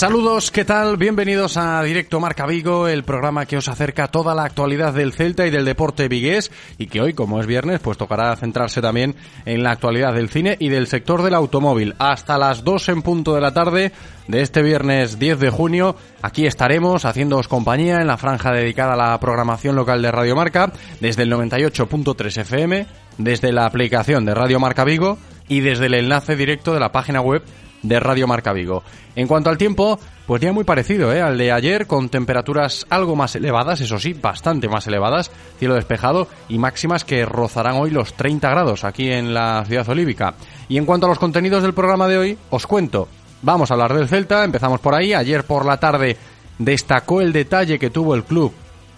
Saludos, ¿qué tal? Bienvenidos a Directo Marca Vigo, el programa que os acerca toda la actualidad del Celta y del deporte vigués y que hoy, como es viernes, pues tocará centrarse también en la actualidad del cine y del sector del automóvil. Hasta las 2 en punto de la tarde de este viernes 10 de junio, aquí estaremos haciéndoos compañía en la franja dedicada a la programación local de Radio Marca desde el 98.3 FM, desde la aplicación de Radio Marca Vigo y desde el enlace directo de la página web de Radio Marca Vigo. En cuanto al tiempo, pues día muy parecido ¿eh? al de ayer, con temperaturas algo más elevadas, eso sí, bastante más elevadas, cielo despejado y máximas que rozarán hoy los 30 grados aquí en la ciudad olívica. Y en cuanto a los contenidos del programa de hoy, os cuento. Vamos a hablar del Celta, empezamos por ahí. Ayer por la tarde destacó el detalle que tuvo el club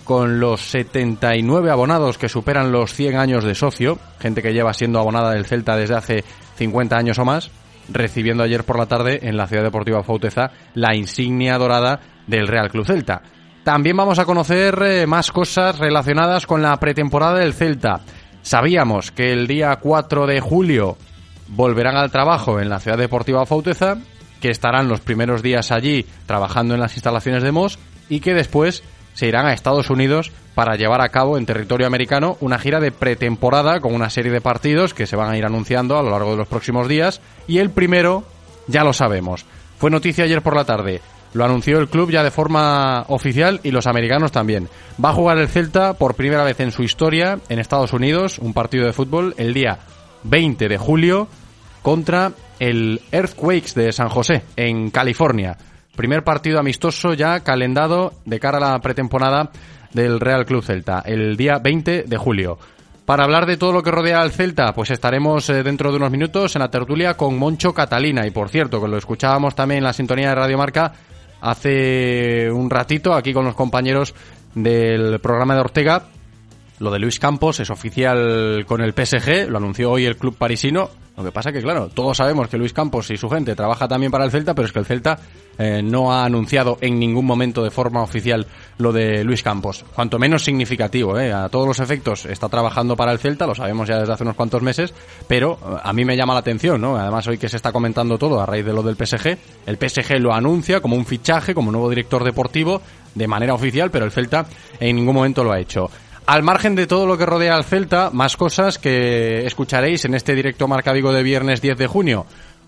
con los 79 abonados que superan los 100 años de socio, gente que lleva siendo abonada del Celta desde hace 50 años o más recibiendo ayer por la tarde en la Ciudad Deportiva Fauteza la insignia dorada del Real Club Celta. También vamos a conocer eh, más cosas relacionadas con la pretemporada del Celta. Sabíamos que el día 4 de julio volverán al trabajo en la Ciudad Deportiva Fauteza, que estarán los primeros días allí trabajando en las instalaciones de MOS y que después se irán a Estados Unidos para llevar a cabo en territorio americano una gira de pretemporada con una serie de partidos que se van a ir anunciando a lo largo de los próximos días y el primero ya lo sabemos. Fue noticia ayer por la tarde. Lo anunció el club ya de forma oficial y los americanos también. Va a jugar el Celta por primera vez en su historia en Estados Unidos, un partido de fútbol, el día 20 de julio contra el Earthquakes de San José, en California. Primer partido amistoso ya calendado de cara a la pretemporada del Real Club Celta, el día 20 de julio. Para hablar de todo lo que rodea al Celta, pues estaremos eh, dentro de unos minutos en la tertulia con Moncho Catalina. Y por cierto, que lo escuchábamos también en la sintonía de Radio Marca hace un ratito aquí con los compañeros del programa de Ortega. Lo de Luis Campos es oficial con el PSG, lo anunció hoy el club parisino. Lo que pasa que, claro, todos sabemos que Luis Campos y su gente trabaja también para el Celta, pero es que el Celta eh, no ha anunciado en ningún momento de forma oficial lo de Luis Campos. Cuanto menos significativo, eh, a todos los efectos está trabajando para el Celta, lo sabemos ya desde hace unos cuantos meses, pero eh, a mí me llama la atención, ¿no? Además, hoy que se está comentando todo a raíz de lo del PSG, el PSG lo anuncia como un fichaje, como nuevo director deportivo, de manera oficial, pero el Celta en ningún momento lo ha hecho. Al margen de todo lo que rodea al Celta, más cosas que escucharéis en este directo Marca Vigo de viernes 10 de junio.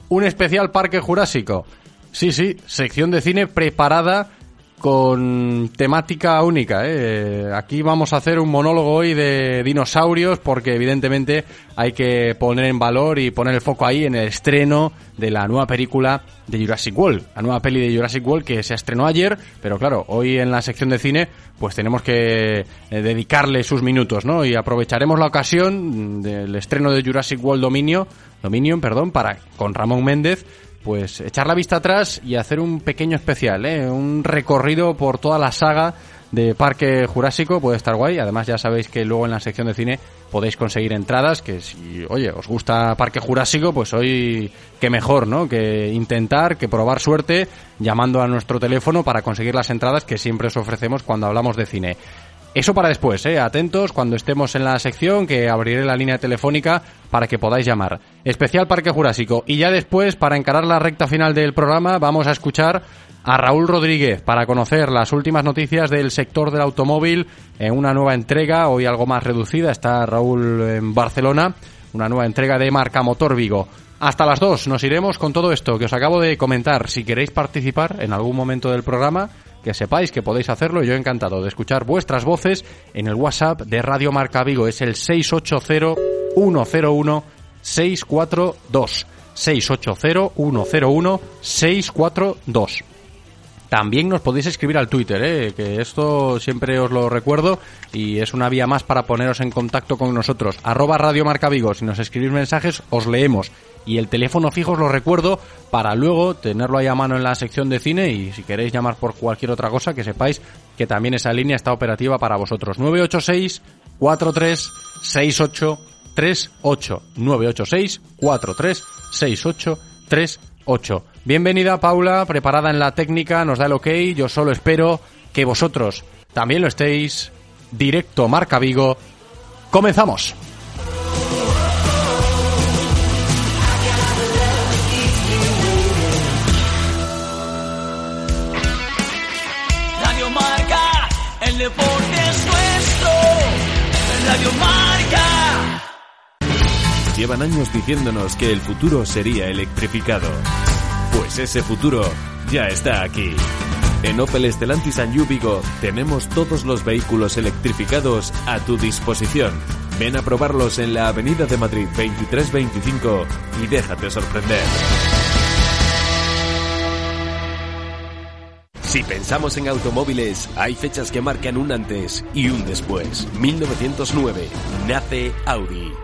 Un especial Parque Jurásico. Sí, sí, sección de cine preparada con temática única. ¿eh? Aquí vamos a hacer un monólogo hoy de dinosaurios porque evidentemente hay que poner en valor y poner el foco ahí en el estreno de la nueva película de Jurassic World. La nueva peli de Jurassic World que se estrenó ayer, pero claro, hoy en la sección de cine pues tenemos que eh, dedicarle sus minutos, ¿no? Y aprovecharemos la ocasión del estreno de Jurassic World Dominio, Dominion, perdón, para con Ramón Méndez pues echar la vista atrás y hacer un pequeño especial, ¿eh? un recorrido por toda la saga de Parque Jurásico, puede estar guay. Además ya sabéis que luego en la sección de cine podéis conseguir entradas, que si, oye, os gusta Parque Jurásico, pues hoy qué mejor, ¿no? Que intentar, que probar suerte llamando a nuestro teléfono para conseguir las entradas que siempre os ofrecemos cuando hablamos de cine. Eso para después, ¿eh? atentos cuando estemos en la sección que abriré la línea telefónica para que podáis llamar. Especial Parque Jurásico. Y ya después, para encarar la recta final del programa, vamos a escuchar a Raúl Rodríguez para conocer las últimas noticias del sector del automóvil en una nueva entrega, hoy algo más reducida. Está Raúl en Barcelona, una nueva entrega de Marca Motor Vigo. Hasta las dos nos iremos con todo esto que os acabo de comentar. Si queréis participar en algún momento del programa, que sepáis que podéis hacerlo. Yo encantado de escuchar vuestras voces en el WhatsApp de Radio Marca Vigo. Es el 680-101-642. 680-101-642. También nos podéis escribir al Twitter, ¿eh? que esto siempre os lo recuerdo y es una vía más para poneros en contacto con nosotros. Arroba Radio Marca Vigo. Si nos escribís mensajes, os leemos y el teléfono fijo os lo recuerdo para luego tenerlo ahí a mano en la sección de cine y si queréis llamar por cualquier otra cosa que sepáis que también esa línea está operativa para vosotros. 986 43 68 38 986 43 68 38 Bienvenida Paula, preparada en la técnica, nos da el ok, yo solo espero que vosotros también lo estéis. Directo Marca Vigo. Comenzamos. Llevan años diciéndonos que el futuro sería electrificado. Pues ese futuro ya está aquí. En Opel Estelantis and Vigo tenemos todos los vehículos electrificados a tu disposición. Ven a probarlos en la Avenida de Madrid 2325 y déjate sorprender. Si pensamos en automóviles, hay fechas que marcan un antes y un después. 1909 nace Audi.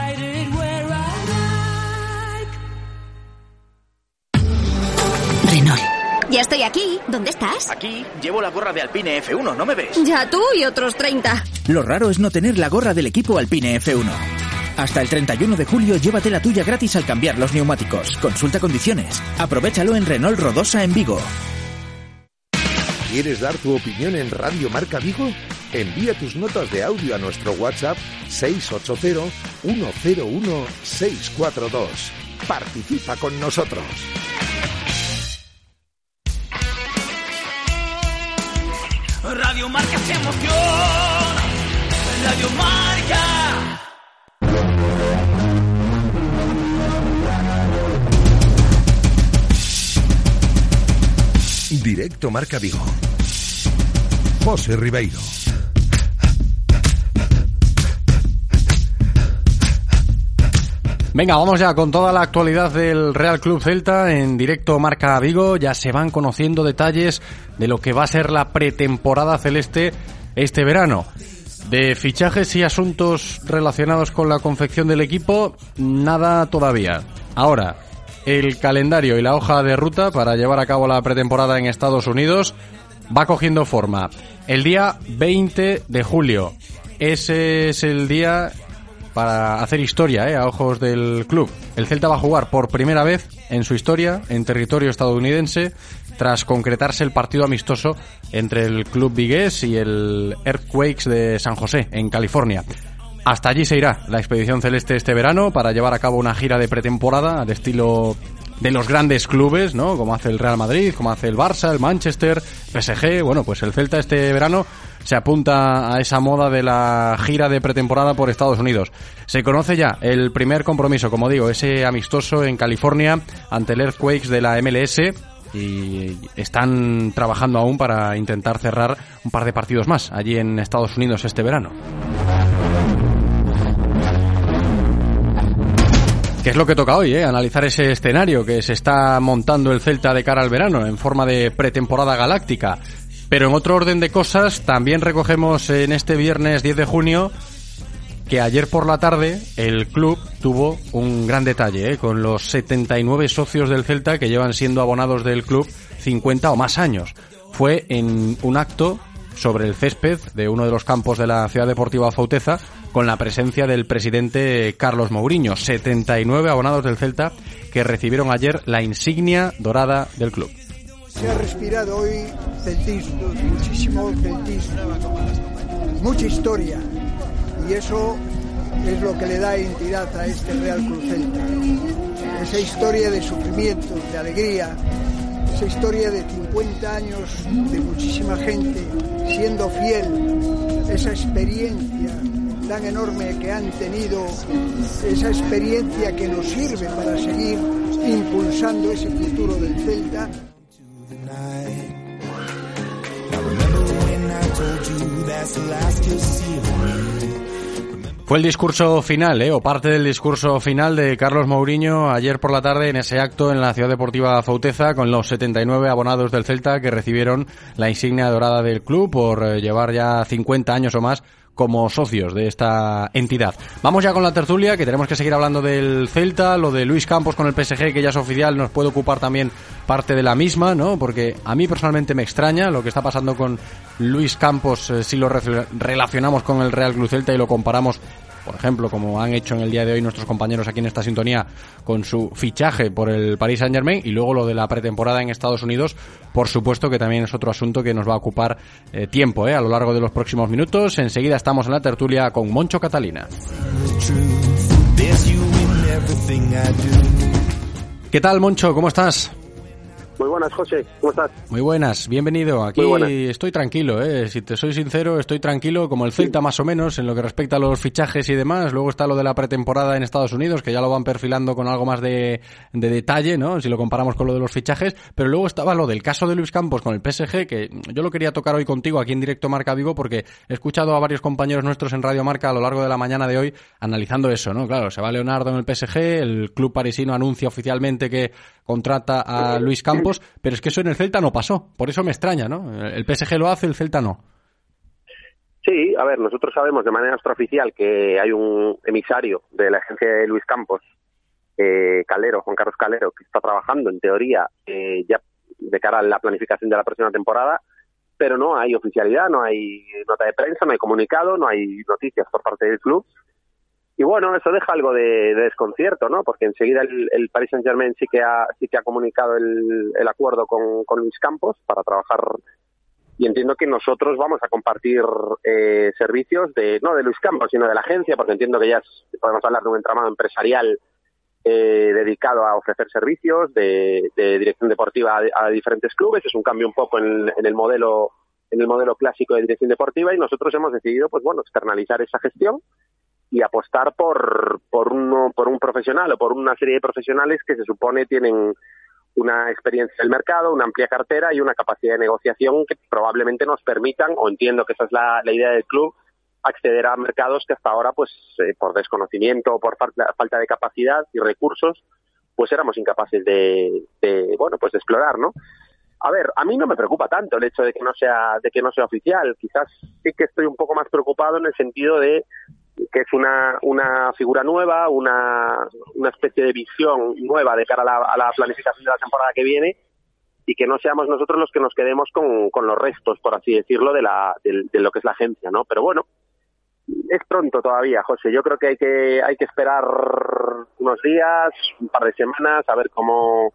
Ya estoy aquí. ¿Dónde estás? Aquí llevo la gorra de Alpine F1, ¿no me ves? Ya tú y otros 30. Lo raro es no tener la gorra del equipo Alpine F1. Hasta el 31 de julio llévate la tuya gratis al cambiar los neumáticos. Consulta condiciones. Aprovechalo en Renault Rodosa en Vigo. ¿Quieres dar tu opinión en Radio Marca Vigo? Envía tus notas de audio a nuestro WhatsApp 680-101-642. Participa con nosotros. Radio Marca. Directo Marca Vigo. José Ribeiro. Venga, vamos ya con toda la actualidad del Real Club Celta en directo Marca Vigo. Ya se van conociendo detalles de lo que va a ser la pretemporada celeste este verano. De fichajes y asuntos relacionados con la confección del equipo, nada todavía. Ahora, el calendario y la hoja de ruta para llevar a cabo la pretemporada en Estados Unidos va cogiendo forma. El día 20 de julio, ese es el día para hacer historia ¿eh? a ojos del club. El Celta va a jugar por primera vez en su historia en territorio estadounidense tras concretarse el partido amistoso entre el club vigués y el Earthquakes de San José, en California. Hasta allí se irá la expedición celeste este verano para llevar a cabo una gira de pretemporada al estilo de los grandes clubes, ¿no? Como hace el Real Madrid, como hace el Barça, el Manchester, PSG. Bueno, pues el Celta este verano se apunta a esa moda de la gira de pretemporada por Estados Unidos. Se conoce ya el primer compromiso, como digo, ese amistoso en California ante el Earthquakes de la MLS y están trabajando aún para intentar cerrar un par de partidos más allí en Estados Unidos este verano. ¿Qué es lo que toca hoy? Eh? Analizar ese escenario que se está montando el Celta de cara al verano en forma de pretemporada galáctica. Pero en otro orden de cosas, también recogemos en este viernes 10 de junio que ayer por la tarde el club tuvo un gran detalle ¿eh? con los 79 socios del Celta que llevan siendo abonados del club 50 o más años. Fue en un acto sobre el césped de uno de los campos de la Ciudad Deportiva Fauteza con la presencia del presidente Carlos Mourinho. 79 abonados del Celta que recibieron ayer la insignia dorada del club. Se ha respirado hoy celtismo, muchísimo celtismo, mucha historia y eso es lo que le da identidad a este Real Cruz Celta. Esa historia de sufrimiento, de alegría, esa historia de 50 años de muchísima gente siendo fiel, esa experiencia tan enorme que han tenido, esa experiencia que nos sirve para seguir impulsando ese futuro del Celta. Fue el discurso final, ¿eh? o parte del discurso final de Carlos Mourinho ayer por la tarde en ese acto en la Ciudad Deportiva Fauteza con los 79 abonados del Celta que recibieron la insignia dorada del club por eh, llevar ya 50 años o más como socios de esta entidad. Vamos ya con la tertulia, que tenemos que seguir hablando del Celta, lo de Luis Campos con el PSG, que ya es oficial, nos puede ocupar también parte de la misma, ¿no? Porque a mí personalmente me extraña lo que está pasando con Luis Campos eh, si lo relacionamos con el Real Club Celta y lo comparamos por ejemplo, como han hecho en el día de hoy nuestros compañeros aquí en esta sintonía con su fichaje por el Paris Saint Germain y luego lo de la pretemporada en Estados Unidos, por supuesto que también es otro asunto que nos va a ocupar eh, tiempo eh, a lo largo de los próximos minutos. Enseguida estamos en la tertulia con Moncho Catalina. ¿Qué tal, Moncho? ¿Cómo estás? Muy buenas, José. ¿Cómo estás? Muy buenas, bienvenido. Aquí estoy tranquilo, ¿eh? si te soy sincero, estoy tranquilo como el Celta más o menos en lo que respecta a los fichajes y demás. Luego está lo de la pretemporada en Estados Unidos, que ya lo van perfilando con algo más de, de detalle, ¿no? Si lo comparamos con lo de los fichajes. Pero luego estaba lo del caso de Luis Campos con el PSG, que yo lo quería tocar hoy contigo aquí en directo Marca Vigo, porque he escuchado a varios compañeros nuestros en Radio Marca a lo largo de la mañana de hoy analizando eso, ¿no? Claro, se va Leonardo en el PSG, el club parisino anuncia oficialmente que contrata a Luis Campos, pero es que eso en el Celta no pasó. Por eso me extraña, ¿no? El PSG lo hace, el Celta no. Sí, a ver, nosotros sabemos de manera extraoficial que hay un emisario de la agencia de Luis Campos, eh, Calero, Juan Carlos Calero, que está trabajando en teoría eh, ya de cara a la planificación de la próxima temporada, pero no hay oficialidad, no hay nota de prensa, no hay comunicado, no hay noticias por parte del club. Y bueno, eso deja algo de, desconcierto, ¿no? Porque enseguida el, el, Paris Saint Germain sí que ha, sí que ha comunicado el, acuerdo con, Luis Campos para trabajar y entiendo que nosotros vamos a compartir eh, servicios de no de Luis Campos sino de la agencia porque entiendo que ya podemos hablar de un entramado empresarial eh, dedicado a ofrecer servicios de, de dirección deportiva a, diferentes clubes es un cambio un poco en, el modelo en el modelo clásico de dirección deportiva y nosotros hemos decidido pues bueno externalizar esa gestión y apostar por, por, uno, por un profesional o por una serie de profesionales que se supone tienen una experiencia del mercado, una amplia cartera y una capacidad de negociación que probablemente nos permitan, o entiendo que esa es la, la idea del club, acceder a mercados que hasta ahora, pues eh, por desconocimiento o por falta, de capacidad y recursos, pues éramos incapaces de, de, bueno, pues de explorar, ¿no? A ver, a mí no me preocupa tanto el hecho de que no sea de que no sea oficial. Quizás sí que estoy un poco más preocupado en el sentido de que es una, una figura nueva, una, una especie de visión nueva de cara a la, a la planificación de la temporada que viene y que no seamos nosotros los que nos quedemos con, con los restos, por así decirlo, de, la, de, de, lo que es la agencia, ¿no? Pero bueno, es pronto todavía, José. Yo creo que hay que, hay que esperar unos días, un par de semanas, a ver cómo,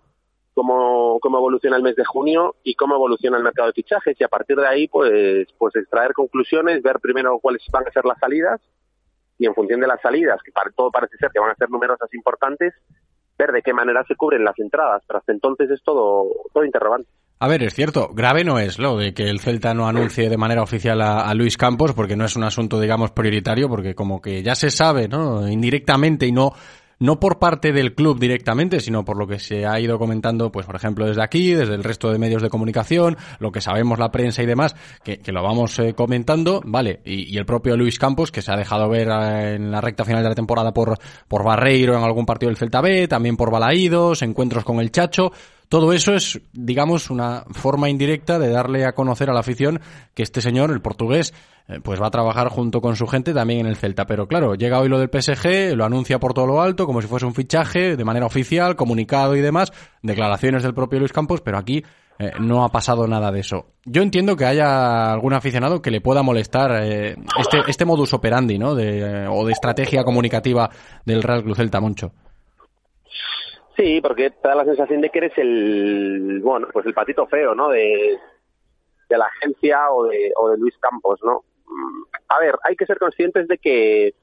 cómo, cómo evoluciona el mes de junio y cómo evoluciona el mercado de fichajes y a partir de ahí, pues, pues extraer conclusiones, ver primero cuáles van a ser las salidas y en función de las salidas, que para todo parece ser que van a ser numerosas importantes, ver de qué manera se cubren las entradas. Pero hasta entonces es todo, todo interrogante. A ver, es cierto, grave no es lo de que el Celta no anuncie de manera oficial a, a, Luis Campos, porque no es un asunto, digamos, prioritario, porque como que ya se sabe, ¿no? Indirectamente y no no por parte del club directamente, sino por lo que se ha ido comentando, pues por ejemplo desde aquí, desde el resto de medios de comunicación, lo que sabemos la prensa y demás, que, que lo vamos eh, comentando, vale, y, y, el propio Luis Campos, que se ha dejado ver eh, en la recta final de la temporada por, por Barreiro en algún partido del Celta B, también por Balaídos, encuentros con el Chacho, todo eso es, digamos, una forma indirecta de darle a conocer a la afición que este señor, el portugués, eh, pues va a trabajar junto con su gente también en el Celta. Pero claro, llega hoy lo del PSG, lo anuncia por todo lo alto, como si fuese un fichaje, de manera oficial, comunicado y demás, declaraciones del propio Luis Campos, pero aquí eh, no ha pasado nada de eso. Yo entiendo que haya algún aficionado que le pueda molestar eh, este, este modus operandi, ¿no? De, o de estrategia comunicativa del Real Club Celta, Moncho. Sí, porque te da la sensación de que eres el, bueno, pues el patito feo, ¿no? De, la agencia o de, o de Luis Campos, ¿no? A ver, hay que ser conscientes de que,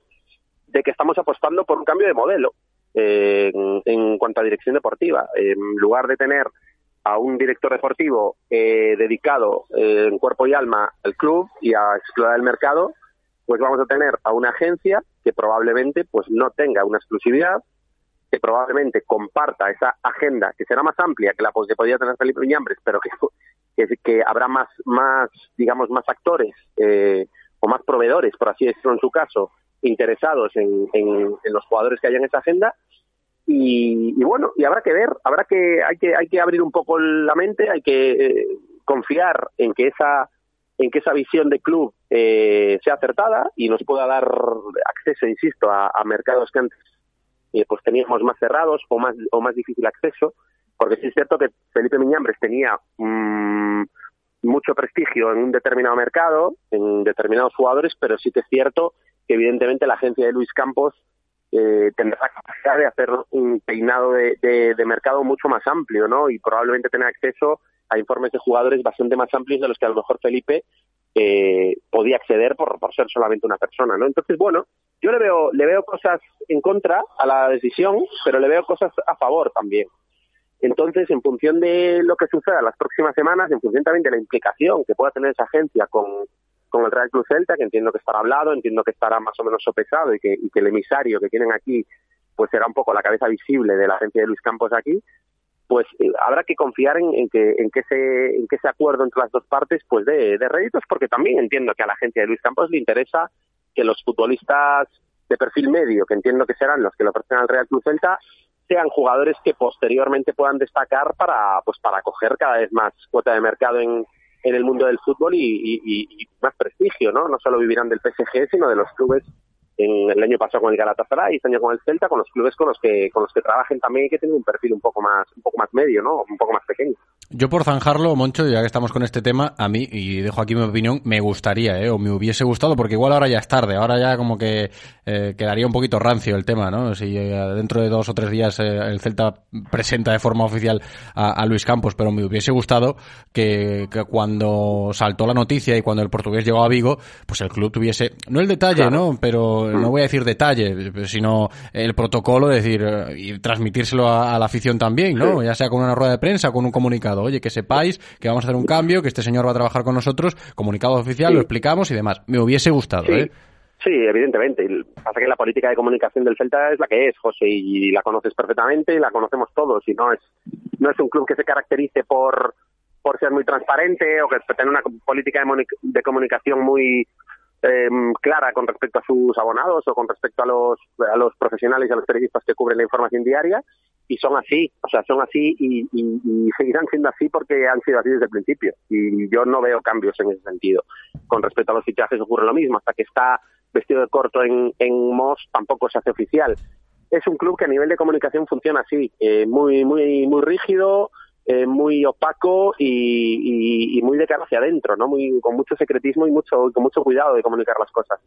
de que estamos apostando por un cambio de modelo eh, en, en, cuanto a dirección deportiva. En lugar de tener a un director deportivo eh, dedicado eh, en cuerpo y alma al club y a explorar el mercado, pues vamos a tener a una agencia que probablemente pues no tenga una exclusividad, que probablemente comparta esa agenda que será más amplia que la que podría tener Felipe Viñambres, pero que, que, habrá más, más, digamos, más actores eh, o más proveedores, por así decirlo en su caso, interesados en, en, los jugadores que haya en esa agenda. Y, y, bueno, y habrá que ver, habrá que, hay que, hay que abrir un poco la mente, hay que eh, confiar en que esa, en que esa visión de club eh, sea acertada y nos pueda dar acceso, insisto, a, a mercados que antes eh, pues teníamos más cerrados o más, o más difícil acceso, porque sí es cierto que Felipe Miñambres tenía mmm, mucho prestigio en un determinado mercado, en determinados jugadores, pero sí que es cierto que evidentemente la agencia de Luis Campos eh, tendrá la capacidad de hacer un peinado de, de, de, mercado mucho más amplio, ¿no? Y probablemente tener acceso a informes de jugadores bastante más amplios de los que a lo mejor Felipe eh, podía acceder por, por ser solamente una persona, ¿no? Entonces, bueno, yo le veo, le veo cosas en contra a la decisión, pero le veo cosas a favor también. Entonces, en función de lo que suceda las próximas semanas, en función también de la implicación que pueda tener esa agencia con, con el Real Club Celta, que entiendo que estará hablado, entiendo que estará más o menos sopesado y que, y que el emisario que tienen aquí pues será un poco la cabeza visible de la agencia de Luis Campos aquí, pues eh, habrá que confiar en, que en que ese en que ese acuerdo entre las dos partes pues de, de réditos porque también entiendo que a la agencia de Luis Campos le interesa que los futbolistas de perfil medio, que entiendo que serán los que lo ofrecen al Real Club Celta, sean jugadores que posteriormente puedan destacar para pues para coger cada vez más cuota de mercado en, en el mundo del fútbol y, y, y, más prestigio, ¿no? No solo vivirán del PSG, sino de los clubes en el año pasado con el Galatasaray, este año con el Celta, con los clubes con los que con los que trabajen también y que tienen un perfil un poco más un poco más medio, ¿no? Un poco más pequeño. Yo por zanjarlo, Moncho, ya que estamos con este tema, a mí, y dejo aquí mi opinión, me gustaría, ¿eh? o me hubiese gustado, porque igual ahora ya es tarde, ahora ya como que eh, quedaría un poquito rancio el tema, ¿no? Si eh, dentro de dos o tres días eh, el Celta presenta de forma oficial a, a, Luis Campos, pero me hubiese gustado que, que, cuando saltó la noticia y cuando el portugués llegó a Vigo, pues el club tuviese, no el detalle, claro. ¿no? Pero no voy a decir detalle, sino el protocolo, es decir, y transmitírselo a, a la afición también, ¿no? Ya sea con una rueda de prensa o con un comunicado oye, que sepáis que vamos a hacer un cambio, que este señor va a trabajar con nosotros, comunicado oficial, sí. lo explicamos y demás. Me hubiese gustado, sí. ¿eh? Sí, evidentemente. Pasa que la política de comunicación del Celta es la que es, José, y la conoces perfectamente y la conocemos todos. Y no es, no es un club que se caracterice por, por ser muy transparente o que tenga una política de, de comunicación muy eh, clara con respecto a sus abonados o con respecto a los, a los profesionales y a los periodistas que cubren la información diaria y son así, o sea, son así y, y, seguirán siendo así porque han sido así desde el principio. Y yo no veo cambios en ese sentido. Con respecto a los fichajes ocurre lo mismo, hasta que está vestido de corto en, en Moss tampoco se hace oficial. Es un club que a nivel de comunicación funciona así, eh, muy, muy, muy rígido, eh, muy opaco y, y, muy de cara hacia adentro, ¿no? Muy, con mucho secretismo y mucho, con mucho cuidado de comunicar las cosas.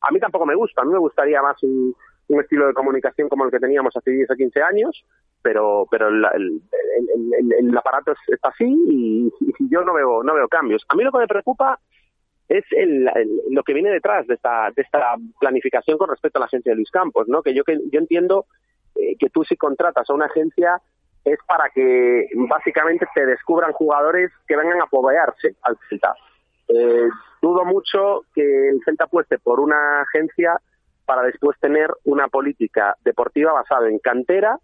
A mí tampoco me gusta, a mí me gustaría más un, estilo de comunicación como el que teníamos hace 10 o 15 años, pero pero el, el, el, aparato está así y, yo no veo no veo cambios. A mí lo que me preocupa es el, lo que viene detrás de esta de esta planificación con respecto a la agencia de Luis Campos, ¿no? Que yo que yo entiendo eh, que tú si contratas a una agencia es para que básicamente te descubran jugadores que vengan a apoyarse al Celta. Eh, dudo mucho que el Celta apueste por una agencia para después tener una política deportiva basada en cantera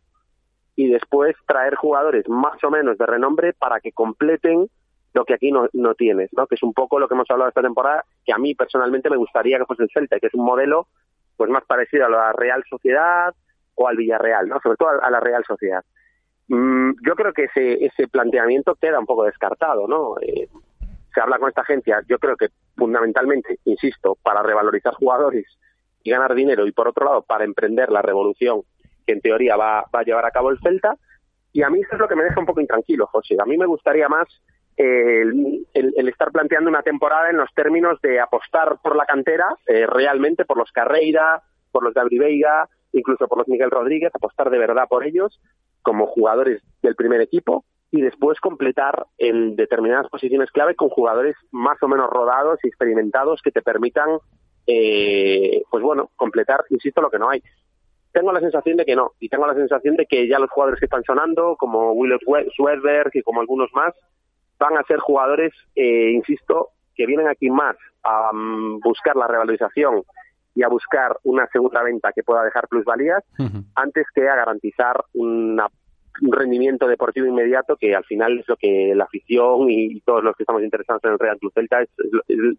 y después traer jugadores más o menos de renombre para que completen lo que aquí no, no tienes, ¿no? que es un poco lo que hemos hablado esta temporada, que a mí personalmente me gustaría que fuese el Celta, que es un modelo pues más parecido a la Real Sociedad o al Villarreal, ¿no? sobre todo a la Real Sociedad. Mm, yo creo que ese, ese planteamiento queda un poco descartado, ¿no? Eh, se habla con esta agencia, yo creo que fundamentalmente, insisto, para revalorizar jugadores y ganar dinero y por otro lado para emprender la revolución que en teoría va, a llevar a cabo el Celta. Y a mí eso es lo que me deja un poco intranquilo, José. A mí me gustaría más eh, el, estar planteando una temporada en los términos de apostar por la cantera, eh, realmente por los Carreira, por los Gabri Veiga, incluso por los Miguel Rodríguez, apostar de verdad por ellos como jugadores del primer equipo y después completar en determinadas posiciones clave con jugadores más o menos rodados y experimentados que te permitan eh, pues bueno, completar, insisto, lo que no hay. Tengo la sensación de que no, y tengo la sensación de que ya los jugadores que están sonando, como Willis Swedberg y como algunos más, van a ser jugadores, eh, insisto, que vienen aquí más a um, buscar la revalorización y a buscar una segunda venta que pueda dejar plusvalías antes que a garantizar un rendimiento deportivo inmediato que al final es lo que la afición y, todos los que estamos interesados en el Real Club Celta es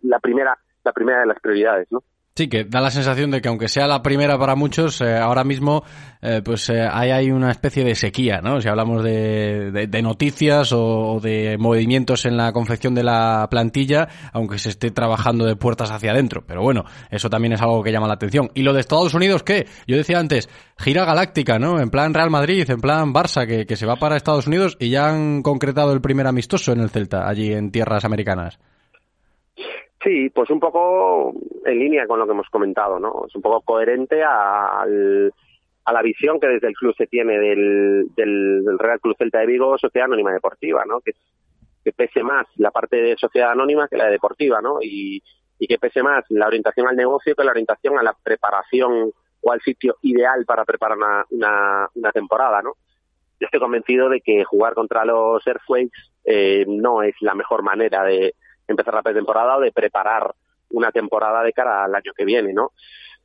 la primera la primera de las prioridades, ¿no? Sí, que da la sensación de que aunque sea la primera para muchos, eh, ahora mismo eh, pues eh, hay, una especie de sequía, ¿no? Si hablamos de, de, noticias o, de movimientos en la confección de la plantilla, aunque se esté trabajando de puertas hacia adentro. Pero bueno, eso también es algo que llama la atención. ¿Y lo de Estados Unidos qué? Yo decía antes, gira galáctica, ¿no? En plan Real Madrid, en plan Barça, que, que se va para Estados Unidos y ya han concretado el primer amistoso en el Celta, allí en tierras americanas. Sí, pues un poco en línea con lo que hemos comentado, ¿no? Es un poco coherente a, a la visión que desde el club se tiene del, del, Real Club Celta de Vigo, Sociedad Anónima Deportiva, ¿no? Que, pese más la parte de Sociedad Anónima que la de Deportiva, ¿no? Y, y que pese más la orientación al negocio que la orientación a la preparación o al sitio ideal para preparar una, una, una temporada, ¿no? Yo estoy convencido de que jugar contra los Earthquakes eh, no es la mejor manera de, empezar la pretemporada o de preparar una temporada de cara al año que viene, ¿no?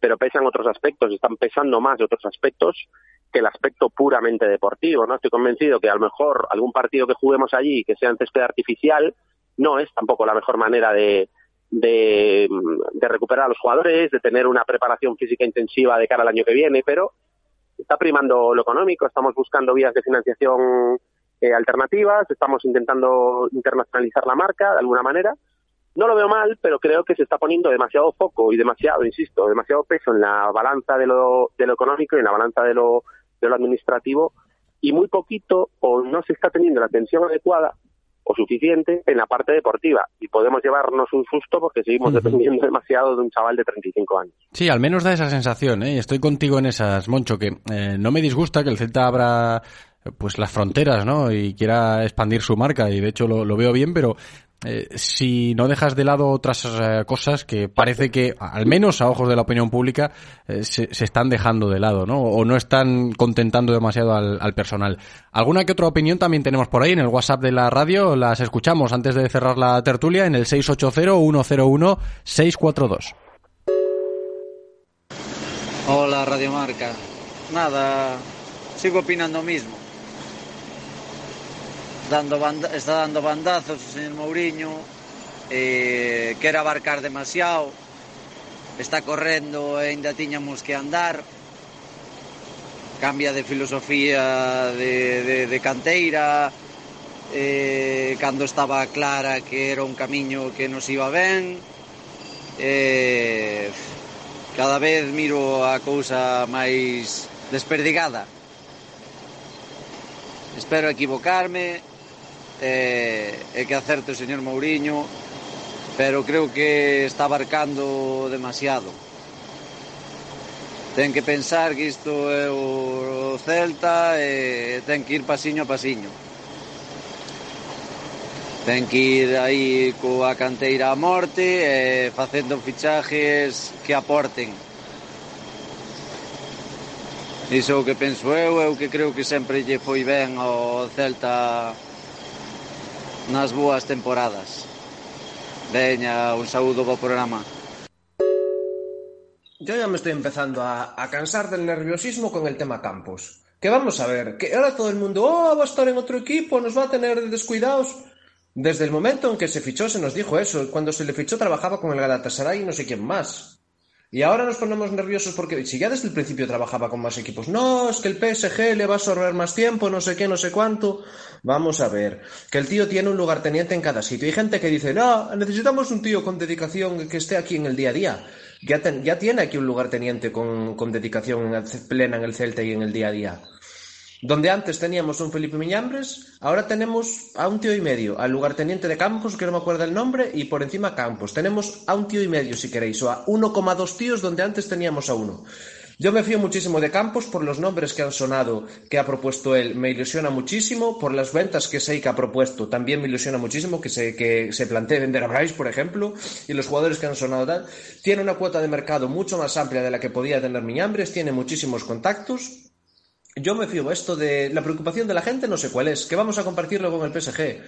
Pero pesan otros aspectos, están pesando más de otros aspectos que el aspecto puramente deportivo, ¿no? Estoy convencido que a lo mejor algún partido que juguemos allí que sea en césped artificial no es tampoco la mejor manera de, de, de, recuperar a los jugadores, de tener una preparación física intensiva de cara al año que viene, pero está primando lo económico, estamos buscando vías de financiación eh, alternativas, estamos intentando internacionalizar la marca de alguna manera. No lo veo mal, pero creo que se está poniendo demasiado foco y demasiado, insisto, demasiado peso en la balanza de lo, de lo económico y en la balanza de lo, de lo administrativo y muy poquito o no se está teniendo la atención adecuada o suficiente en la parte deportiva y podemos llevarnos un susto porque seguimos dependiendo demasiado de un chaval de 35 años. Sí, al menos da esa sensación, ¿eh? estoy contigo en esas, Moncho, que eh, no me disgusta que el Celta abra pues las fronteras, ¿no? Y quiera expandir su marca y de hecho lo, veo bien, pero eh, si no dejas de lado otras eh, cosas que parece que, al menos a ojos de la opinión pública, eh, se, se, están dejando de lado, ¿no? O no están contentando demasiado al, al, personal. ¿Alguna que otra opinión también tenemos por ahí en el WhatsApp de la radio? Las escuchamos antes de cerrar la tertulia en el 680-101-642. Hola, Radio Marca. Nada, sigo opinando mismo dando banda, está dando bandazos o señor Mourinho, eh, quer abarcar demasiado, está correndo e ainda tiñamos que andar, cambia de filosofía de, de, de canteira, eh, cando estaba clara que era un camiño que nos iba ben, eh, cada vez miro a cousa máis desperdigada. Espero equivocarme, e, e que acerte o señor Mourinho, pero creo que está abarcando demasiado. Ten que pensar que isto é o Celta e ten que ir pasiño a pasiño. Ten que ir aí coa canteira a morte e facendo fichajes que aporten. Iso é o que penso eu, o que creo que sempre lle foi ben ao Celta nas boas temporadas. Un programa. Yo ya me estoy empezando a, a cansar del nerviosismo con el tema Campos. Que vamos a ver, que ahora todo el mundo, oh, va a estar en otro equipo, nos va a tener descuidados. Desde el momento en que se fichó se nos dijo eso. Cuando se le fichó trabajaba con el Galatasaray y no sé quién más. Y ahora nos ponemos nerviosos porque si ya desde el principio trabajaba con más equipos, no, es que el PSG le va a absorber más tiempo, no sé qué, no sé cuánto. Vamos a ver, que el tío tiene un lugarteniente en cada sitio. Hay gente que dice, no, necesitamos un tío con dedicación que esté aquí en el día a día. Ya, ya tiene aquí un lugarteniente con, con dedicación plena en el Celta y en el día a día. Donde antes teníamos un Felipe Miñambres, ahora tenemos a un tío y medio, al lugarteniente de Campos, que no me acuerdo el nombre, y por encima Campos. Tenemos a un tío y medio, si queréis, o a 1,2 tíos donde antes teníamos a uno. Yo me fío muchísimo de Campos por los nombres que han sonado, que ha propuesto él, me ilusiona muchísimo, por las ventas que ha propuesto, también me ilusiona muchísimo que se, que se plantee vender a Bryce, por ejemplo, y los jugadores que han sonado tal. Tiene una cuota de mercado mucho más amplia de la que podía tener Miñambres, tiene muchísimos contactos, yo me fío esto de la preocupación de la gente, no sé cuál es, que vamos a compartirlo con el PSG.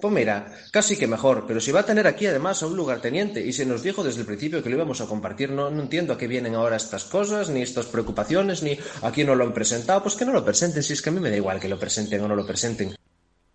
Pues mira, casi que mejor, pero si va a tener aquí además a un lugarteniente y se nos dijo desde el principio que lo íbamos a compartir, no, no entiendo a qué vienen ahora estas cosas, ni estas preocupaciones, ni a quién no lo han presentado, pues que no lo presenten, si es que a mí me da igual que lo presenten o no lo presenten.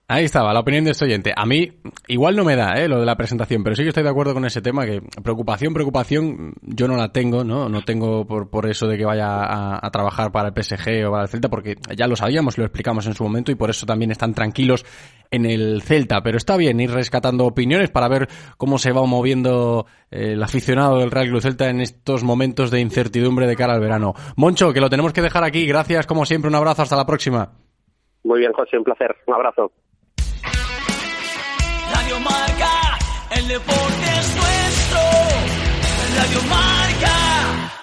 Ahí estaba, la opinión de este oyente. A mí, igual no me da, ¿eh? Lo de la presentación, pero sí que estoy de acuerdo con ese tema, que preocupación, preocupación, yo no la tengo, ¿no? No tengo por, por eso de que vaya a, a, trabajar para el PSG o para el Celta, porque ya lo sabíamos, lo explicamos en su momento y por eso también están tranquilos en el Celta. Pero está bien ir rescatando opiniones para ver cómo se va moviendo eh, el aficionado del Real Club Celta en estos momentos de incertidumbre de cara al verano. Moncho, que lo tenemos que dejar aquí. Gracias, como siempre, un abrazo, hasta la próxima. Muy bien, José, un placer. Un abrazo. Radio Marca, el deporte es nuestro. Radio Marca.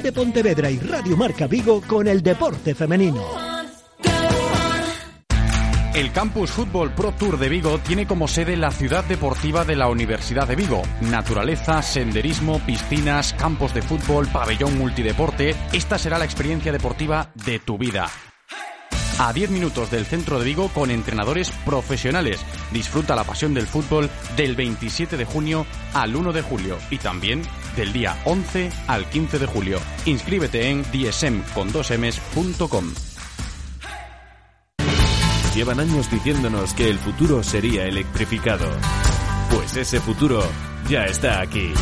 de Pontevedra y Radio Marca Vigo con el deporte femenino. El Campus Fútbol Pro Tour de Vigo tiene como sede la ciudad deportiva de la Universidad de Vigo. Naturaleza, senderismo, piscinas, campos de fútbol, pabellón multideporte. Esta será la experiencia deportiva de tu vida a 10 minutos del centro de Vigo con entrenadores profesionales. Disfruta la pasión del fútbol del 27 de junio al 1 de julio y también del día 11 al 15 de julio. Inscríbete en dsm.com. Llevan años diciéndonos que el futuro sería electrificado. Pues ese futuro ya está aquí.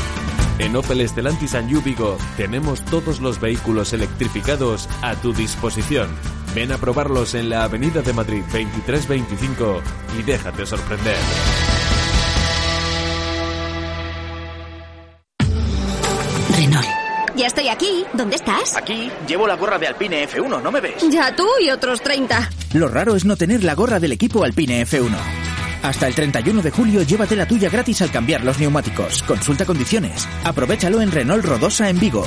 En Opel Estelantis and Vigo tenemos todos los vehículos electrificados a tu disposición. Ven a probarlos en la Avenida de Madrid 2325 y déjate sorprender. Renault. Ya estoy aquí. ¿Dónde estás? Aquí llevo la gorra de Alpine F1, ¿no me ves? Ya tú y otros 30. Lo raro es no tener la gorra del equipo Alpine F1. Hasta el 31 de julio llévate la tuya gratis al cambiar los neumáticos. Consulta condiciones. Aprovechalo en Renault Rodosa en Vigo.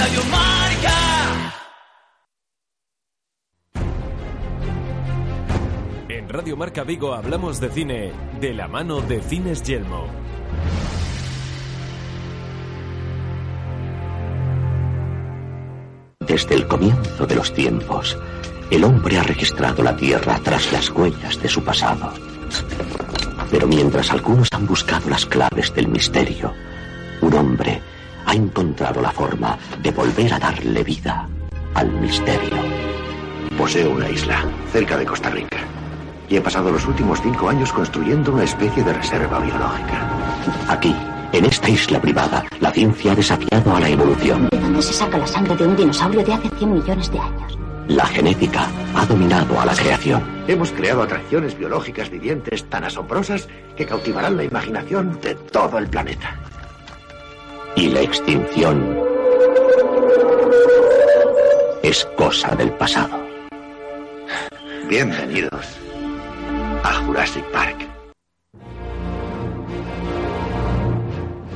Radio Marca. Radio Marca Vigo hablamos de cine de la mano de Cines Yelmo. Desde el comienzo de los tiempos, el hombre ha registrado la Tierra tras las huellas de su pasado. Pero mientras algunos han buscado las claves del misterio, un hombre ha encontrado la forma de volver a darle vida al misterio. Poseo una isla cerca de Costa Rica y he pasado los últimos cinco años construyendo una especie de reserva biológica. Aquí, en esta isla privada, la ciencia ha desafiado a la evolución. ¿De dónde se saca la sangre de un dinosaurio de hace 100 millones de años? La genética ha dominado a la creación. Hemos creado atracciones biológicas vivientes tan asombrosas que cautivarán la imaginación de todo el planeta. Y la extinción es cosa del pasado. Bienvenidos a Jurassic Park.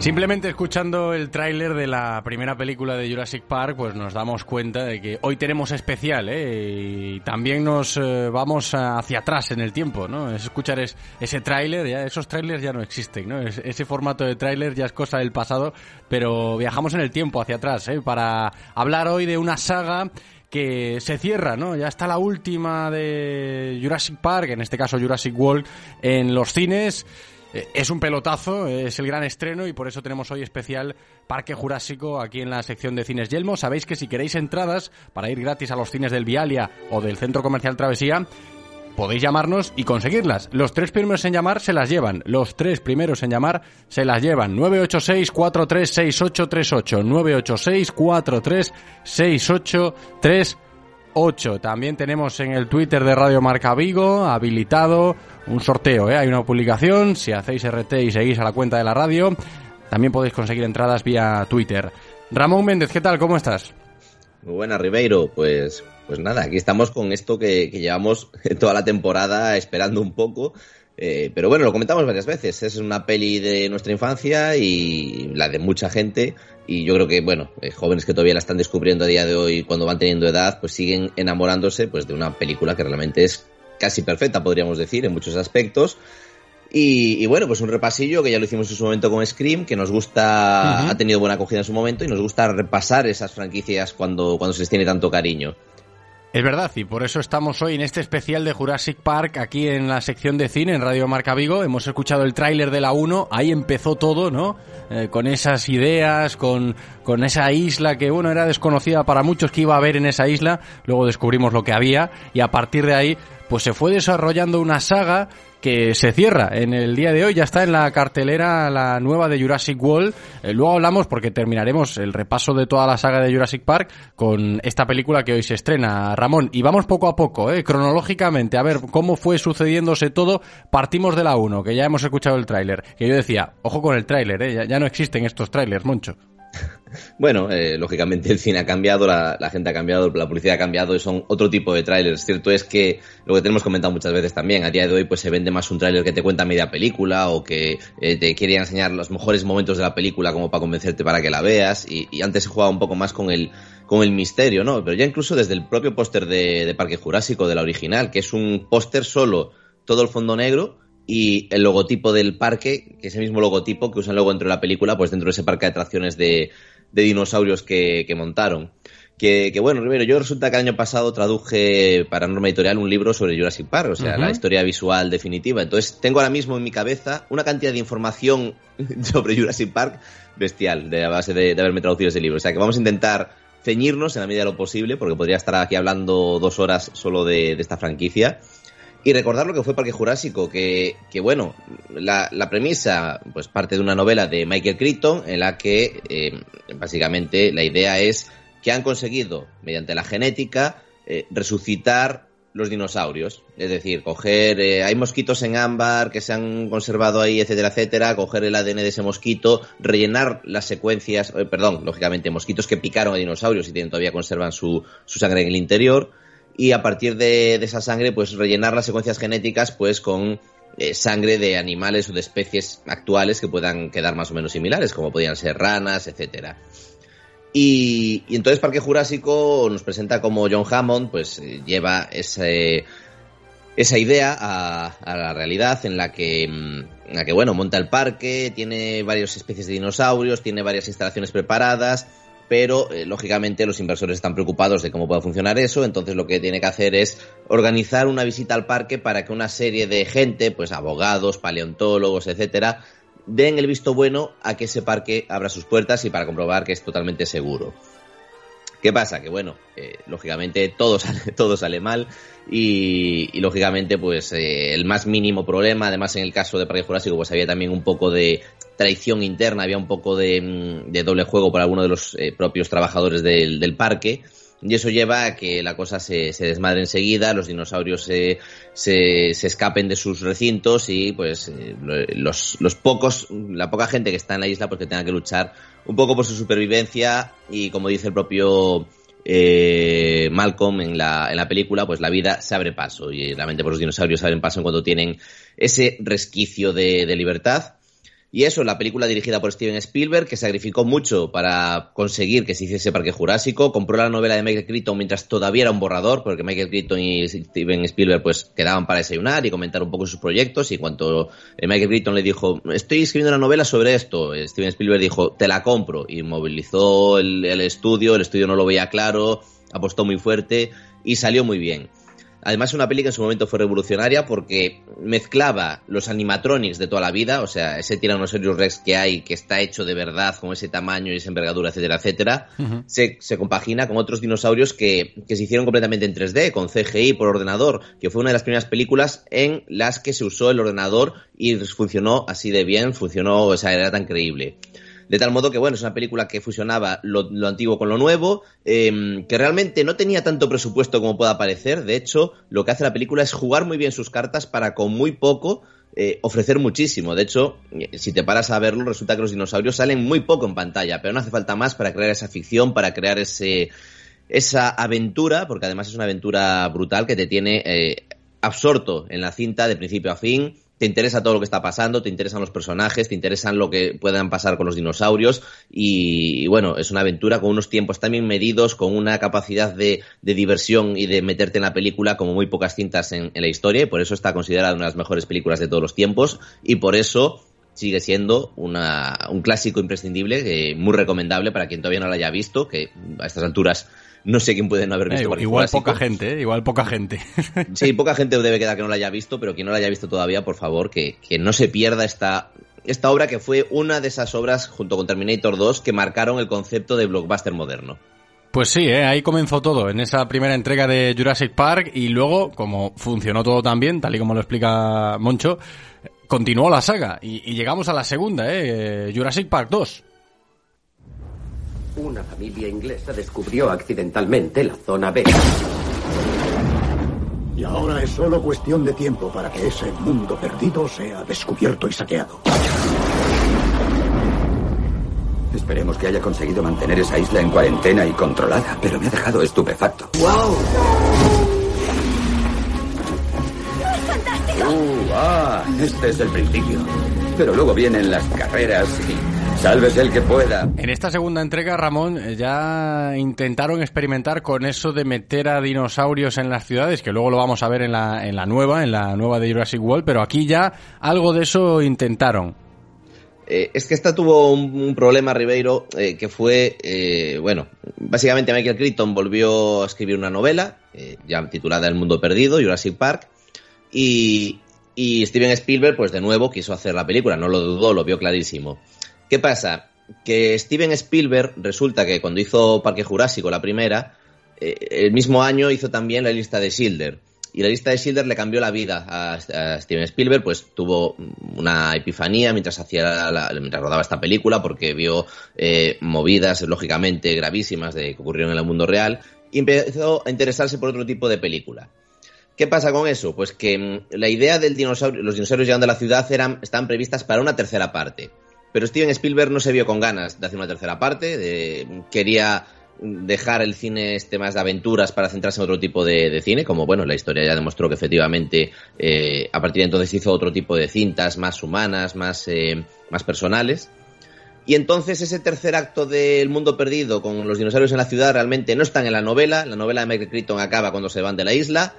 Simplemente escuchando el tráiler de la primera película de Jurassic Park, pues nos damos cuenta de que hoy tenemos especial, ¿eh? Y también nos eh, vamos hacia atrás en el tiempo, ¿no? Es escuchar es, ese tráiler, ya esos trailers ya no existen, ¿no? Es, ese formato de tráiler ya es cosa del pasado, pero viajamos en el tiempo hacia atrás, ¿eh? Para hablar hoy de una saga que se cierra, ¿no? Ya está la última de Jurassic Park, en este caso Jurassic World, en los cines. Eh, Es un pelotazo, es el gran estreno y por eso tenemos hoy especial Parque Jurásico aquí en la sección de Cines Yelmo. Sabéis que si queréis entradas para ir gratis a los cines del Vialia o del Centro Comercial Travesía, podéis llamarnos y conseguirlas. Los tres primeros en llamar se las llevan. Los tres primeros en llamar se las llevan. 986-436838. 986-436838. 8. También tenemos en el Twitter de Radio Marca Vigo habilitado un sorteo. ¿eh? Hay una publicación. Si hacéis RT y seguís a la cuenta de la radio, también podéis conseguir entradas vía Twitter. Ramón Méndez, ¿qué tal? ¿Cómo estás? Muy buena, Ribeiro. Pues, pues nada, aquí estamos con esto que, que llevamos toda la temporada esperando un poco. Eh, pero bueno, lo comentamos varias veces. Es una peli de nuestra infancia y la de mucha gente. Y yo creo que, bueno, eh, jóvenes que todavía la están descubriendo a día de hoy, cuando van teniendo edad, pues siguen enamorándose pues, de una película que realmente es casi perfecta, podríamos decir, en muchos aspectos. Y, y, bueno, pues un repasillo que ya lo hicimos en su momento con Scream, que nos gusta, uh -huh. ha tenido buena acogida en su momento y nos gusta repasar esas franquicias cuando, cuando se les tiene tanto cariño. Es verdad, y por eso estamos hoy en este especial de Jurassic Park, aquí en la sección de cine, en Radio Marca Vigo. Hemos escuchado el tráiler de la 1, ahí empezó todo, ¿no? Eh, con esas ideas, con, con esa isla que, bueno, era desconocida para muchos que iba a haber en esa isla. Luego descubrimos lo que había y a partir de ahí, pues se fue desarrollando una saga que se cierra en el día de hoy. Ya está en la cartelera la nueva de Jurassic World. Eh, luego hablamos, porque terminaremos el repaso de toda la saga de Jurassic Park con esta película que hoy se estrena, Ramón. Y vamos poco a poco, eh, cronológicamente, a ver cómo fue sucediéndose todo. Partimos de la 1, que ya hemos escuchado el tráiler. Que yo decía, ojo con el tráiler, eh, ya, ya no existen estos tráilers, Moncho. Bueno, eh, lógicamente el cine ha cambiado, la, gente ha cambiado, la publicidad ha cambiado y son otro tipo de trailers. Cierto es que lo que tenemos comentado muchas veces también, a día de hoy pues se vende más un tráiler que te cuenta media película o que eh, te quiere enseñar los mejores momentos de la película como para convencerte para que la veas y, antes se jugaba un poco más con el, con el misterio, ¿no? Pero ya incluso desde el propio póster de Parque Jurásico, de la original, que es un póster solo, todo el fondo negro, y el logotipo del parque, que es el mismo logotipo que usan luego dentro de la película, pues dentro de ese parque de atracciones de, de dinosaurios que, que montaron. Que, que, bueno, Rivero, yo resulta que el año pasado traduje para Norma Editorial un libro sobre Jurassic Park, o sea, uh -huh. la historia visual definitiva. Entonces, tengo ahora mismo en mi cabeza una cantidad de información sobre Jurassic Park bestial, de a base de, de haberme traducido ese libro. O sea, que vamos a intentar ceñirnos en la medida de lo posible, porque podría estar aquí hablando dos horas solo de, de esta franquicia. Y recordar lo que fue Parque Jurásico, que, que bueno, la, la, premisa pues parte de una novela de Michael Crichton en la que eh, básicamente la idea es que han conseguido, mediante la genética, eh, resucitar los dinosaurios. Es decir, coger, eh, hay mosquitos en ámbar que se han conservado ahí, etcétera, etcétera, coger el ADN de ese mosquito, rellenar las secuencias, perdón, lógicamente, mosquitos que picaron a dinosaurios y tienen, todavía conservan su, su sangre en el interior y a partir de, esa sangre pues rellenar las secuencias genéticas pues con eh, sangre de animales o de especies actuales que puedan quedar más o menos similares como podían ser ranas, etcétera. Y, y, entonces Parque Jurásico nos presenta como John Hammond pues lleva ese esa idea a, a la realidad en la que mm, en la que bueno monta el parque tiene varias especies de dinosaurios tiene varias instalaciones preparadas pero eh, lógicamente los inversores están preocupados de cómo puede funcionar eso, entonces lo que tiene que hacer es organizar una visita al parque para que una serie de gente, pues abogados, paleontólogos, etcétera, den el visto bueno a que ese parque abra sus puertas y para comprobar que es totalmente seguro. ¿Qué pasa? Que bueno, eh, lógicamente todo sale, todo sale mal y, lógicamente pues eh, el más mínimo problema, además en el caso de Parque Jurásico pues había también un poco de traición interna, había un poco de, mm, de doble juego por algunos de los eh, propios trabajadores del, del, parque. Y eso lleva a que la cosa se, se desmadre enseguida, los dinosaurios se, se, se, escapen de sus recintos y pues eh, los, los pocos, la poca gente que está en la isla pues que tenga que luchar un poco por su supervivencia y como dice el propio eh, Malcolm en la, en la película, pues la vida se abre paso y realmente por los dinosaurios se abren paso en tienen ese resquicio de libertad. Y eso, la película dirigida por Steven Spielberg, que sacrificó mucho para conseguir que se hiciese Parque Jurásico, compró la novela de Michael Crichton mientras todavía era un borrador, porque Michael Crichton y Steven Spielberg pues quedaban para desayunar y comentar un poco sus proyectos, y cuando Michael Crichton le dijo, estoy escribiendo una novela sobre esto, Steven Spielberg dijo, te la compro, y movilizó el, el estudio, el estudio no lo veía claro, apostó muy fuerte, y salió muy bien. Además, es una peli que en su momento fue revolucionaria porque mezclaba los animatronics de toda la vida, o sea, ese Tyrannosaurus Rex que hay, que está hecho de verdad, con ese tamaño y esa envergadura, etcétera, etcétera, uh -huh. se, se, compagina con otros dinosaurios que, que, se hicieron completamente en 3D, con CGI por ordenador, que fue una de las primeras películas en las que se usó el ordenador y funcionó así de bien, funcionó, o sea, era tan creíble. De tal modo que, bueno, es una película que fusionaba lo, antiguo con lo nuevo, eh, que realmente no tenía tanto presupuesto como pueda parecer. De hecho, lo que hace la película es jugar muy bien sus cartas para con muy poco eh, ofrecer muchísimo. De hecho, si te paras a verlo, resulta que los dinosaurios salen muy poco en pantalla, pero no hace falta más para crear esa ficción, para crear ese, esa aventura, porque además es una aventura brutal que te tiene eh, absorto en la cinta de principio a fin te interesa todo lo que está pasando, te interesan los personajes, te interesan lo que puedan pasar con los dinosaurios y, bueno, es una aventura con unos tiempos también medidos, con una capacidad de, de, diversión y de meterte en la película como muy pocas cintas en, en la historia y por eso está considerada una de las mejores películas de todos los tiempos y por eso sigue siendo una, un clásico imprescindible, eh, muy recomendable para quien todavía no la haya visto, que a estas alturas no sé quién puede no haber visto. Eh, igual poca gente, ¿eh? igual poca gente. sí, poca gente debe quedar que no la haya visto, pero quien no la haya visto todavía, por favor, que, que no se pierda esta, esta obra que fue una de esas obras, junto con Terminator 2, que marcaron el concepto de blockbuster moderno. Pues sí, ¿eh? ahí comenzó todo, en esa primera entrega de Jurassic Park y luego, como funcionó todo tan bien, tal y como lo explica Moncho, continuó la saga y, y llegamos a la segunda, ¿eh? Jurassic Park 2. Una familia inglesa descubrió accidentalmente la zona B. Y ahora es solo cuestión de tiempo para que ese mundo perdido sea descubierto y saqueado. Esperemos que haya conseguido mantener esa isla en cuarentena y controlada, pero me ha dejado estupefacto. ¡Wow! Uh, ah, este es el principio. Pero luego vienen las carreras y Salves el que pueda. En esta segunda entrega, Ramón, eh, ya intentaron experimentar con eso de meter a dinosaurios en las ciudades, que luego lo vamos a ver en la, en la nueva, en la nueva de Jurassic World, pero aquí ya algo de eso intentaron. Eh, es que esta tuvo un, un problema, Ribeiro, eh, que fue, eh, bueno, básicamente Michael Crichton volvió a escribir una novela, eh, ya titulada El Mundo Perdido, Jurassic Park, y, y Steven Spielberg, pues de nuevo quiso hacer la película, no lo dudó, lo vio clarísimo. ¿Qué pasa? Que Steven Spielberg resulta que cuando hizo Parque Jurásico, la primera, eh, el mismo año hizo también la lista de Schilder. Y la lista de Schilder le cambió la vida a, a Steven Spielberg, pues tuvo una epifanía mientras hacía la, mientras rodaba esta película, porque vio eh, movidas lógicamente gravísimas de que ocurrieron en el mundo real, y empezó a interesarse por otro tipo de película. ¿Qué pasa con eso? Pues que mmm, la idea del dinosaurio, los dinosaurios llegando a la ciudad eran, estaban previstas para una tercera parte. Pero Steven Spielberg no se vio con ganas de hacer una tercera parte, de, quería dejar el cine este más de aventuras para centrarse en otro tipo de, cine, como bueno, la historia ya demostró que efectivamente eh, a partir de entonces hizo otro tipo de cintas más humanas, más, eh, más personales. Y entonces ese tercer acto del mundo perdido con los dinosaurios en la ciudad realmente no están en la novela, la novela de Michael Crichton acaba cuando se van de la isla,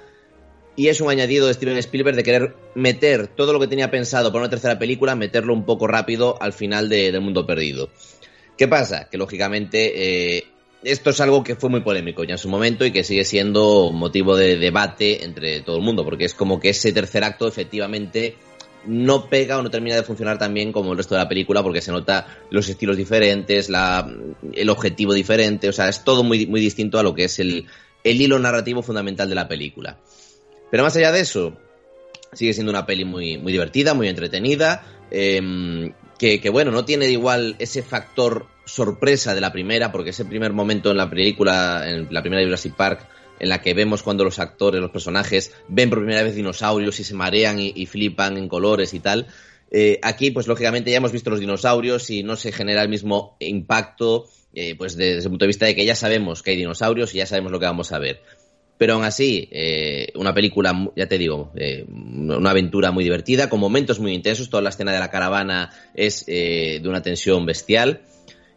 y es un añadido de Steven Spielberg de querer meter todo lo que tenía pensado para una tercera película, meterlo un poco rápido al final de, del Mundo Perdido. ¿Qué pasa? Que lógicamente eh, esto es algo que fue muy polémico ya en su momento y que sigue siendo motivo de debate entre todo el mundo, porque es como que ese tercer acto efectivamente no pega o no termina de funcionar tan bien como el resto de la película porque se nota los estilos diferentes, la, el objetivo diferente, o sea, es todo muy, muy distinto a lo que es el, el hilo narrativo fundamental de la película. Pero más allá de eso, sigue siendo una peli muy, muy divertida, muy entretenida, eh, que, bueno, no tiene igual ese factor sorpresa de la primera, porque ese primer momento en la película, en la primera de Jurassic Park, en la que vemos cuando los actores, los personajes, ven por primera vez dinosaurios y se marean y, y flipan en colores y tal. Eh, aquí, pues lógicamente ya hemos visto los dinosaurios y no se genera el mismo impacto, eh, pues desde el punto de vista de que ya sabemos que hay dinosaurios y ya sabemos lo que vamos a ver. Pero aún así, eh, una película, ya te digo, eh, una aventura muy divertida, con momentos muy intensos. Toda la escena de la caravana es eh, de una tensión bestial.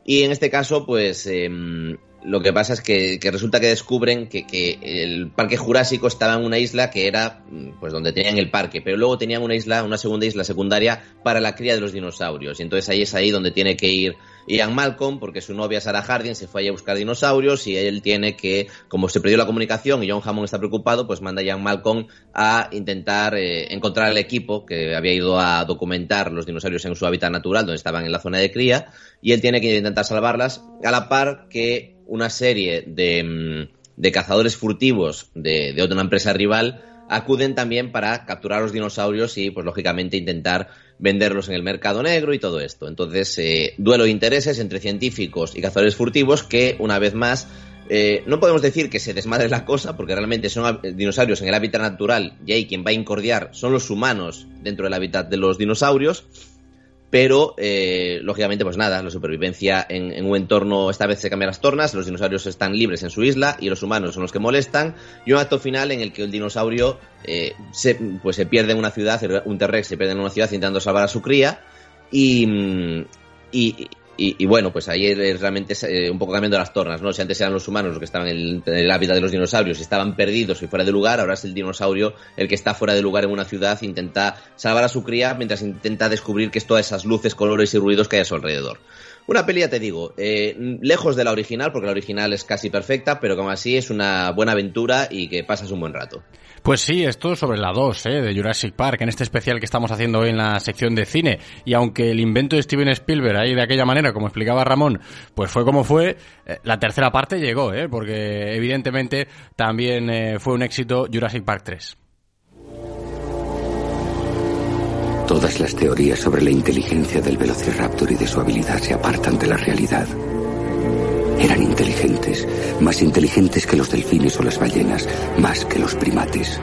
Y en este caso, pues em, lo que pasa es que, que resulta que descubren que, que, el parque jurásico estaba en una isla que era pues donde tenían el parque, pero luego tenían una isla, una segunda isla secundaria para la cría de los dinosaurios. Y entonces ahí es ahí donde tiene que ir Ian Malcolm, porque su novia Sarah Harding se fue a buscar dinosaurios y él tiene que, como se perdió la comunicación y John Hammond está preocupado, pues manda a Ian Malcolm a intentar eh, encontrar el equipo que había ido a documentar los dinosaurios en su hábitat natural, donde estaban en la zona de cría, y él tiene que intentar salvarlas, a la par que una serie de, de cazadores furtivos de, de otra empresa rival acuden también para capturar los dinosaurios y, pues lógicamente, intentar venderlos en el mercado negro y todo esto. Entonces, eh, duelo de intereses entre científicos y cazadores furtivos que, una vez más, eh, no podemos decir que se desmadre la cosa, porque realmente son dinosaurios en el hábitat natural y ahí quien va a incordiar son los humanos dentro del hábitat de los dinosaurios pero eh, lógicamente pues nada, la supervivencia en, en, un entorno, esta vez se cambian las tornas, los dinosaurios están libres en su isla y los humanos son los que molestan, y un acto final en el que el dinosaurio eh, se, pues se pierde en una ciudad, un T-Rex se pierde en una ciudad intentando salvar a su cría, y, y, y, y, bueno, pues ahí es realmente eh, un poco cambiando las tornas, ¿no? Si antes eran los humanos los que estaban en el, en hábitat de los dinosaurios y estaban perdidos y fuera de lugar, ahora es el dinosaurio el que está fuera de lugar en una ciudad, intenta salvar a su cría mientras intenta descubrir que es todas esas luces, colores y ruidos que hay a su alrededor. Una peli, ya te digo, eh, lejos de la original, porque la original es casi perfecta, pero como así es una buena aventura y que pasas un buen rato. Pues sí, esto sobre la 2 ¿eh? de Jurassic Park, en este especial que estamos haciendo hoy en la sección de cine. Y aunque el invento de Steven Spielberg ahí de aquella manera, como explicaba Ramón, pues fue como fue, eh, la tercera parte llegó, ¿eh? porque evidentemente también eh, fue un éxito Jurassic Park 3. Todas las teorías sobre la inteligencia del Velociraptor y de su habilidad se apartan de la realidad. Eran inteligentes, más inteligentes que los delfines o las ballenas, más que los primates.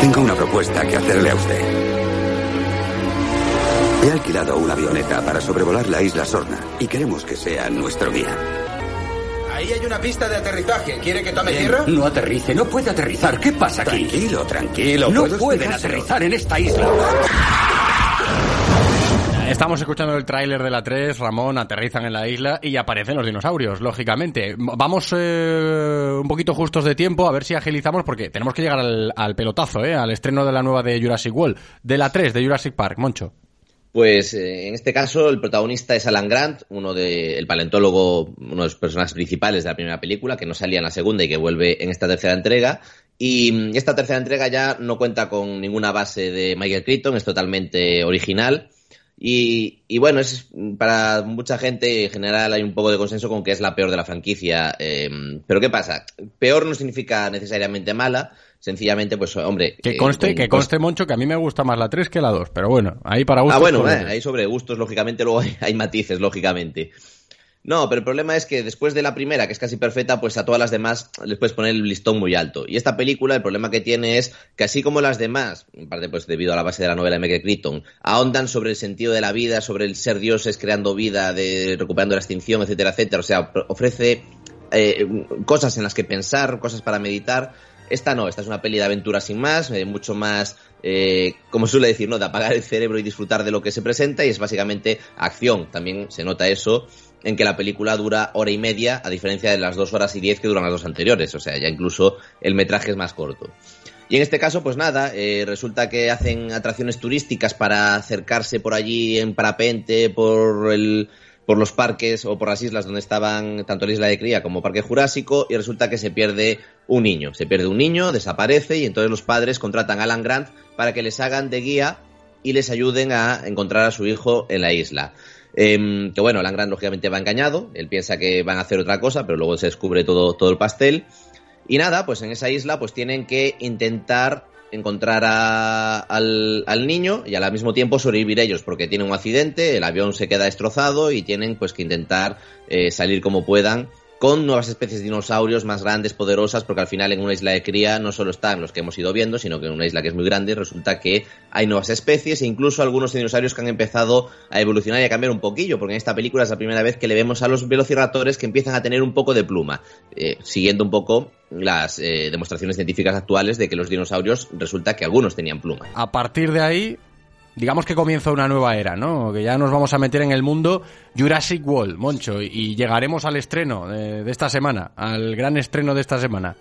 Tengo una propuesta que hacerle a usted. He alquilado una avioneta para sobrevolar la isla Sorna y queremos que sea nuestro guía. Ahí hay una pista de aterrizaje. ¿Quiere que tome tierra? No aterrice, no puede aterrizar. ¿Qué pasa aquí? Tranquilo, tranquilo. No pueden aterrizar en esta isla. Estamos escuchando el tráiler de la 3, Ramón, aterrizan en la isla y aparecen los dinosaurios, lógicamente. Vamos eh, un poquito justos de tiempo, a ver si agilizamos, porque tenemos que llegar al, pelotazo, eh, al estreno de la nueva de Jurassic World, de la 3, de Jurassic Park, Moncho. Pues eh, en este caso el protagonista es Alan Grant, uno de el paleontólogo, uno de los personajes principales de la primera película, que no salía en la segunda y que vuelve en esta tercera entrega. Y esta tercera entrega ya no cuenta con ninguna base de Michael Crichton, es totalmente original. Y, y, bueno, es para mucha gente en general hay un poco de consenso con que es la peor de la franquicia. Eh, pero ¿qué pasa? Peor no significa necesariamente mala. Sencillamente, pues, hombre. Que conste, eh, que conste, Moncho, que a mí me gusta más la 3 que la 2. Pero bueno, ahí para gustos. Ah, bueno, eh, ahí sobre gustos, lógicamente, luego hay, hay matices, lógicamente. No, pero el problema es que después de la primera, que es casi perfecta, pues a todas las demás les puedes poner el listón muy alto. Y esta película, el problema que tiene es que así como las demás, en parte pues debido a la base de la novela de Michael Crichton, ahondan sobre el sentido de la vida, sobre el ser dioses creando vida, de recuperando la extinción, etcétera, etcétera. O sea, ofrece eh, cosas en las que pensar, cosas para meditar. Esta no, esta es una peli de aventura sin más, eh, mucho más, eh, como suele decir, ¿no? De apagar el cerebro y disfrutar de lo que se presenta y es básicamente acción. También se nota eso en que la película dura hora y media, a diferencia de las dos horas y diez que duran las dos anteriores. O sea, ya incluso el metraje es más corto. Y en este caso, pues nada, eh, resulta que hacen atracciones turísticas para acercarse por allí en parapente, por el, por los parques o por las islas donde estaban tanto la isla de cría como Parque Jurásico y resulta que se pierde un niño. Se pierde un niño, desaparece y entonces los padres contratan a Alan Grant para que les hagan de guía y les ayuden a encontrar a su hijo en la isla. Em, que bueno, Alan Grant lógicamente va engañado, él piensa que van a hacer otra cosa, pero luego se descubre todo, todo el pastel. Y nada, pues en esa isla pues tienen que intentar encontrar al, niño y al mismo tiempo sobrevivir ellos porque tienen un accidente, el avión se queda destrozado y tienen pues que intentar eh, salir como puedan con nuevas especies de dinosaurios más grandes, poderosas, porque al final en una isla de cría no solo están los que hemos ido viendo, sino que en una isla que es muy grande resulta que hay nuevas especies e incluso algunos dinosaurios que han empezado a evolucionar y a cambiar un poquillo, porque en esta película es la primera vez que le vemos a los velociraptores que empiezan a tener un poco de pluma, eh, siguiendo un poco las eh, demostraciones científicas actuales de que los dinosaurios resulta que algunos tenían pluma. A partir de ahí digamos que comienza una nueva era, ¿no? Que ya nos vamos a meter en el mundo Jurassic World, Moncho, y llegaremos al estreno de, de esta semana, al gran estreno de esta semana.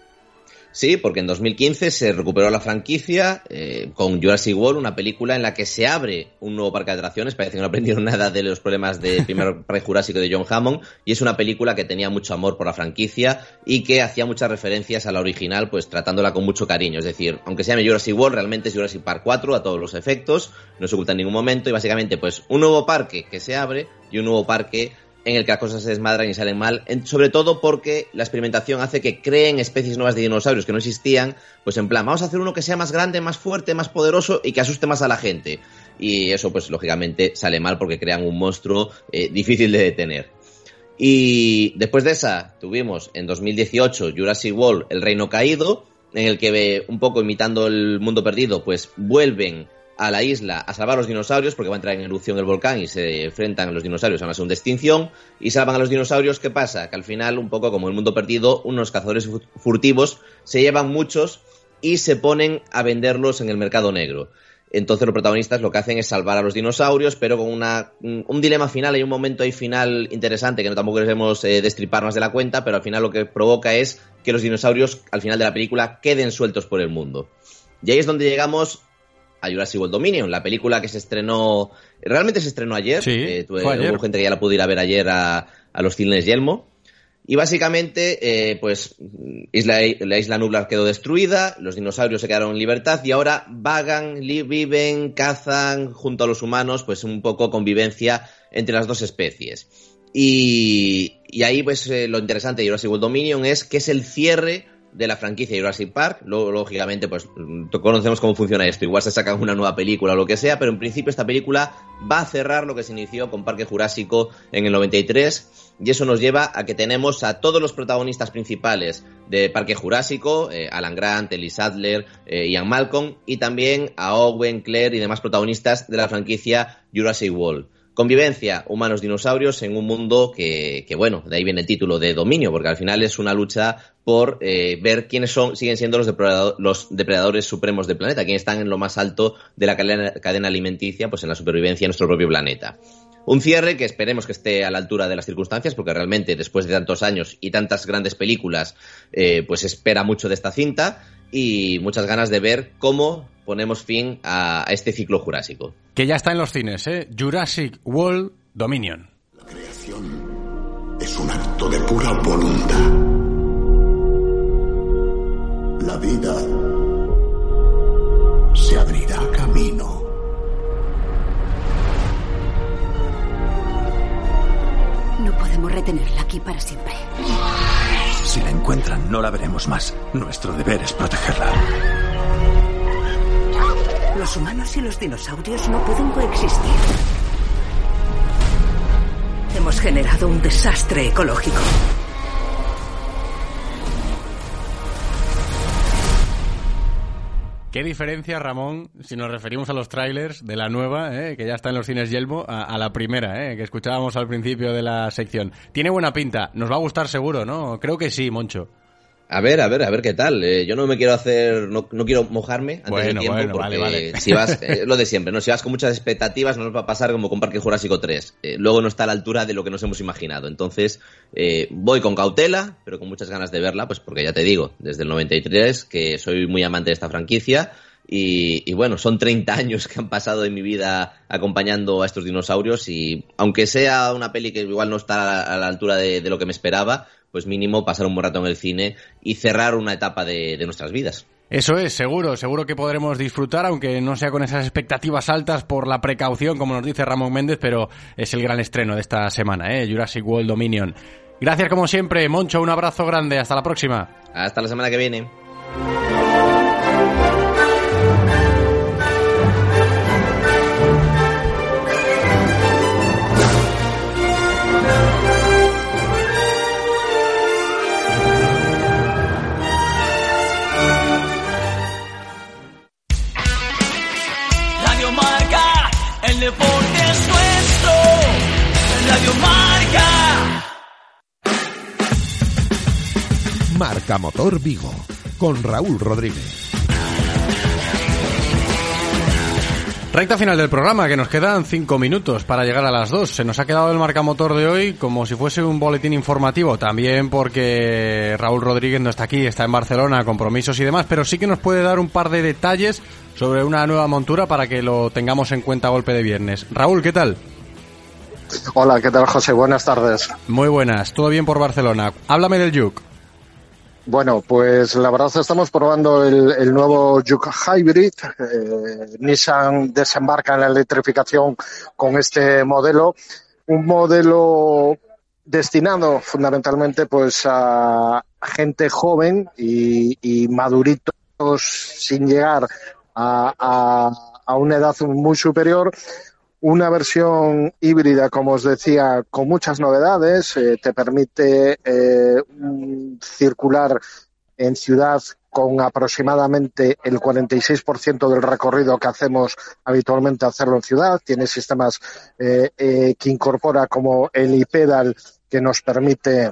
Sí, porque en 2015 se recuperó la franquicia eh, con Jurassic World, una película en la que se abre un nuevo parque de atracciones. Parece que no aprendieron nada de los problemas del primer parque jurásico de John Hammond. Y es una película que tenía mucho amor por la franquicia y que hacía muchas referencias a la original, pues tratándola con mucho cariño. Es decir, aunque se llame Jurassic World, realmente es Jurassic Park 4 a todos los efectos. No se oculta en ningún momento. Y básicamente, pues un nuevo parque que se abre y un nuevo parque en el que las cosas se desmadran y salen mal, sobre todo porque la experimentación hace que creen especies nuevas de dinosaurios que no existían, pues en plan, vamos a hacer uno que sea más grande, más fuerte, más poderoso y que asuste más a la gente. Y eso, pues lógicamente sale mal porque crean un monstruo eh, difícil de detener. Y después de esa, tuvimos en 2018 Jurassic World, El Reino Caído, en el que, un poco imitando el mundo perdido, pues vuelven a la isla a salvar a los dinosaurios porque va a entrar en erupción el volcán y se enfrentan los dinosaurios a una segunda extinción y salvan a los dinosaurios. ¿Qué pasa? Que al final, un poco como el mundo perdido, unos cazadores furtivos se llevan muchos y se ponen a venderlos en el mercado negro. Entonces los protagonistas lo que hacen es salvar a los dinosaurios, pero con una, un dilema final, hay un momento ahí final interesante que no tampoco queremos eh, destripar más de la cuenta, pero al final lo que provoca es que los dinosaurios al final de la película queden sueltos por el mundo. Y ahí es donde llegamos a Jurassic World Dominion, la película que se estrenó, realmente se estrenó ayer, sí, eh, tuve, ayer. hubo gente que ya la pudo ir a ver ayer a, a los cines Yelmo. Y básicamente, eh, pues isla, la isla nublar quedó destruida, los dinosaurios se quedaron en libertad y ahora vagan, viven, cazan junto a los humanos, pues un poco convivencia entre las dos especies. Y, y ahí, pues eh, lo interesante de Jurassic World Dominion es que es el cierre de la franquicia Jurassic Park. Luego, lógicamente, pues conocemos cómo funciona esto. Igual se sacan una nueva película o lo que sea, pero en principio esta película va a cerrar lo que se inició con Parque Jurásico en el 93. Y eso nos lleva a que tenemos a todos los protagonistas principales de Parque Jurásico, eh, Alan Grant, Ellie Sadler, eh, Ian Malcolm, y también a Owen, Claire y demás protagonistas de la franquicia Jurassic World. Convivencia, humanos, dinosaurios en un mundo que, que, bueno, de ahí viene el título de dominio, porque al final es una lucha por eh, ver quiénes son, siguen siendo los, depredador, los, depredadores supremos del planeta, quiénes están en lo más alto de la cadena, cadena alimenticia, pues en la supervivencia de nuestro propio planeta. Un cierre que esperemos que esté a la altura de las circunstancias, porque realmente después de tantos años y tantas grandes películas, eh, pues espera mucho de esta cinta y muchas ganas de ver cómo ponemos fin a, a, este ciclo jurásico. Que ya está en los cines, ¿eh? Jurassic World Dominion. La creación es un acto de pura voluntad. La vida se abrirá camino. No podemos retenerla aquí para siempre. Si la encuentran, no la veremos más. Nuestro deber es protegerla. Los humanos y los dinosaurios no pueden coexistir. Hemos generado un desastre ecológico. ¿Qué diferencia, Ramón, si nos referimos a los trailers de la nueva, eh, que ya está en los cines Yelmo, a, a la primera, eh, que escuchábamos al principio de la sección? Tiene buena pinta, nos va a gustar seguro, ¿no? Creo que sí, Moncho. A ver, a ver, a ver qué tal. Eh, yo no me quiero hacer, no, no quiero mojarme antes Bueno, del tiempo bueno, porque vale, vale. si vas, eh, lo de siempre, ¿no? Si vas con muchas expectativas no nos va a pasar como con Parque Jurásico 3. Eh, luego no está a la altura de lo que nos hemos imaginado. Entonces, eh, voy con cautela, pero con muchas ganas de verla, pues porque ya te digo, desde el 93 que soy muy amante de esta franquicia. Y, y bueno, son 30 años que han pasado en mi vida acompañando a estos dinosaurios y aunque sea una peli que igual no está a la, a la altura de, de lo que me esperaba, pues mínimo pasar un buen rato en el cine y cerrar una etapa de, de nuestras vidas. Eso es, seguro, seguro que podremos disfrutar, aunque no sea con esas expectativas altas por la precaución, como nos dice Ramón Méndez, pero es el gran estreno de esta semana, ¿eh? Jurassic World Dominion. Gracias como siempre, Moncho, un abrazo grande, hasta la próxima. Hasta la semana que viene. Marca Motor Vigo, con Raúl Rodríguez. Recta final del programa, que nos quedan cinco minutos para llegar a las dos. Se nos ha quedado el marcamotor de hoy como si fuese un boletín informativo, también porque Raúl Rodríguez no está aquí, está en Barcelona, compromisos y demás, pero sí que nos puede dar un par de detalles sobre una nueva montura para que lo tengamos en cuenta a golpe de viernes. Raúl, ¿qué tal? Hola, ¿qué tal José? Buenas tardes. Muy buenas, todo bien por Barcelona. Háblame del Juke. Bueno, pues la verdad estamos probando el, nuevo Juke Hybrid. Eh, Nissan desembarca en la electrificación con este modelo. Un modelo destinado fundamentalmente pues a gente joven y, maduritos sin llegar a una edad muy superior una versión híbrida, como os decía, con muchas novedades. Eh, te permite eh, circular en ciudad con aproximadamente el 46% del recorrido que hacemos habitualmente hacerlo en ciudad. Tiene sistemas eh, que incorpora como el iPedal que nos permite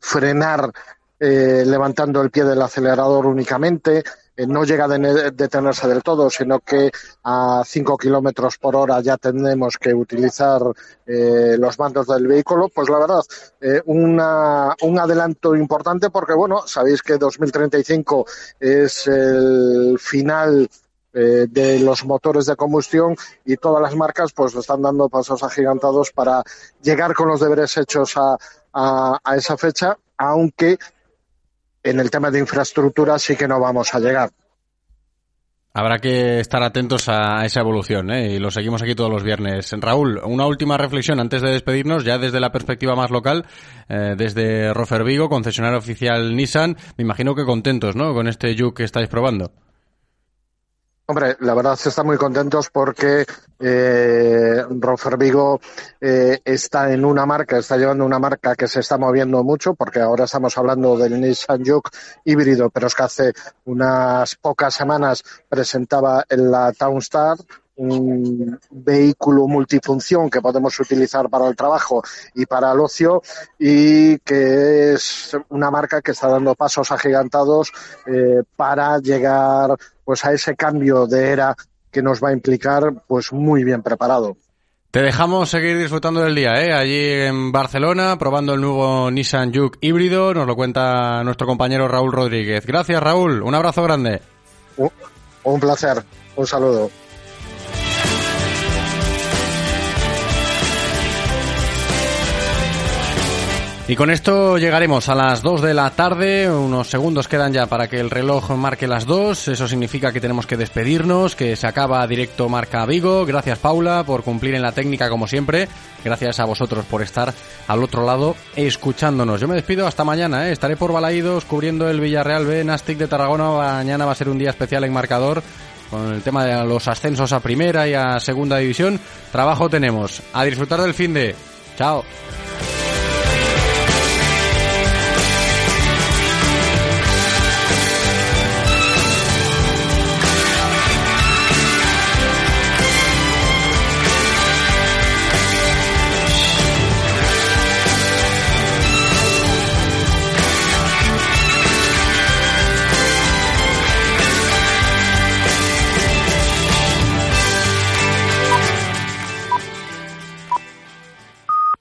frenar levantando el pie del acelerador únicamente no llega a detenerse del todo, sino que a 5 kilómetros por hora ya tenemos que utilizar eh, los mandos del vehículo. Pues la verdad, eh, una, un adelanto importante porque, bueno, sabéis que 2035 es el final eh, de los motores de combustión y todas las marcas pues están dando pasos agigantados para llegar con los deberes hechos a, a esa fecha, aunque en el tema de infraestructura sí que no vamos a llegar. Habrá que estar atentos a esa evolución, ¿eh? y lo seguimos aquí todos los viernes. Raúl, una última reflexión antes de despedirnos, ya desde la perspectiva más local, eh, desde Rofer Vigo, concesionario oficial Nissan. Me imagino que contentos, ¿no? Con este Juke que estáis probando. Hombre, la verdad se están muy contentos porque eh, Rofer Vigo eh, está en una marca, está llevando una marca que se está moviendo mucho, porque ahora estamos hablando del Nissan Juke híbrido, pero es que hace unas pocas semanas presentaba la Townstar, un vehículo multifunción que podemos utilizar para el trabajo y para el ocio y que es una marca que está dando pasos agigantados eh, para llegar pues a ese cambio de era que nos va a implicar pues muy bien preparado. Te dejamos seguir disfrutando del día, ¿eh? allí en Barcelona, probando el nuevo Nissan Juke híbrido. Nos lo cuenta nuestro compañero Raúl Rodríguez. Gracias, Raúl. Un abrazo grande. Un, un placer. Un saludo. Y con esto llegaremos a las 2 de la tarde, unos segundos quedan ya para que el reloj marque las 2, eso significa que tenemos que despedirnos, que se acaba directo Marca Vigo, gracias Paula por cumplir en la técnica como siempre, gracias a vosotros por estar al otro lado escuchándonos. Yo me despido hasta mañana, ¿eh? estaré por Balaídos cubriendo el Villarreal B, Nastic de Tarragona, mañana va a ser un día especial en marcador con el tema de los ascensos a primera y a segunda división, trabajo tenemos, a disfrutar del fin de... Chao.